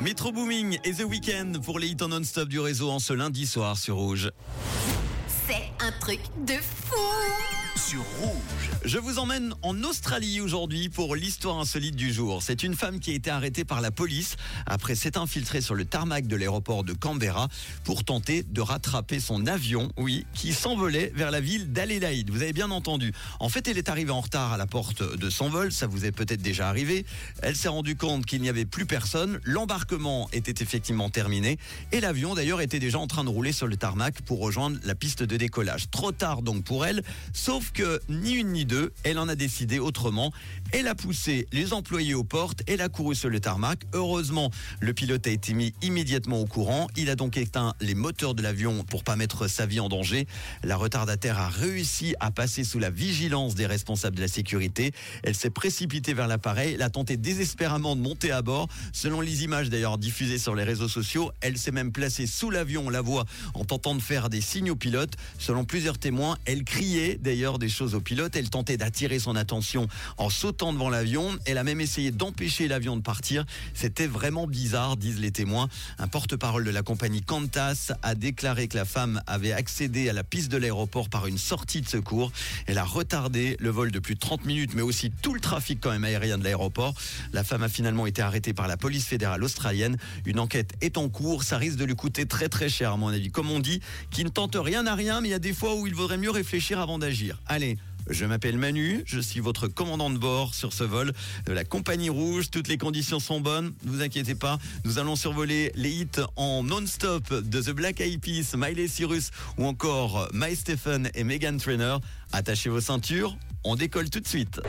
Metro Booming et The Weeknd pour les hits en non-stop du réseau en ce lundi soir sur Rouge. C'est un truc de fou Sur Rouge. Je vous emmène en Australie aujourd'hui pour l'histoire insolite du jour. C'est une femme qui a été arrêtée par la police après s'être infiltrée sur le tarmac de l'aéroport de Canberra pour tenter de rattraper son avion, oui, qui s'envolait vers la ville d'Adélaïde. Vous avez bien entendu. En fait, elle est arrivée en retard à la porte de son vol, ça vous est peut-être déjà arrivé. Elle s'est rendue compte qu'il n'y avait plus personne, l'embarquement était effectivement terminé et l'avion d'ailleurs était déjà en train de rouler sur le tarmac pour rejoindre la piste de décollage. Trop tard donc pour elle, sauf que ni une ni deux, elle en a décidé autrement. Elle a poussé les employés aux portes, elle a couru sur le tarmac. Heureusement, le pilote a été mis immédiatement au courant. Il a donc éteint les moteurs de l'avion pour pas mettre sa vie en danger. La retardataire a réussi à passer sous la vigilance des responsables de la sécurité. Elle s'est précipitée vers l'appareil, elle a tenté désespérément de monter à bord. Selon les images d'ailleurs diffusées sur les réseaux sociaux, elle s'est même placée sous l'avion, on la voit, en tentant de faire des signes au pilote. Selon plusieurs témoins, elle criait d'ailleurs des choses au pilote. Elle tentait d'attirer son attention en sautant devant l'avion. Elle a même essayé d'empêcher l'avion de partir. C'était vraiment bizarre, disent les témoins. Un porte-parole de la compagnie Qantas a déclaré que la femme avait accédé à la piste de l'aéroport par une sortie de secours. Elle a retardé le vol de plus de 30 minutes, mais aussi tout le trafic quand même aérien de l'aéroport. La femme a finalement été arrêtée par la police fédérale australienne. Une enquête est en cours. Ça risque de lui coûter très très cher à mon avis. Comme on dit, qui ne tente rien à rien, mais il y a des fois où il vaudrait mieux réfléchir avant d'agir. Allez, je m'appelle Manu, je suis votre commandant de bord sur ce vol de la compagnie rouge. Toutes les conditions sont bonnes, ne vous inquiétez pas. Nous allons survoler les hits en non-stop de The Black Eyed Peas, Miley Cyrus ou encore My Stephen et Megan Trainer. Attachez vos ceintures, on décolle tout de suite.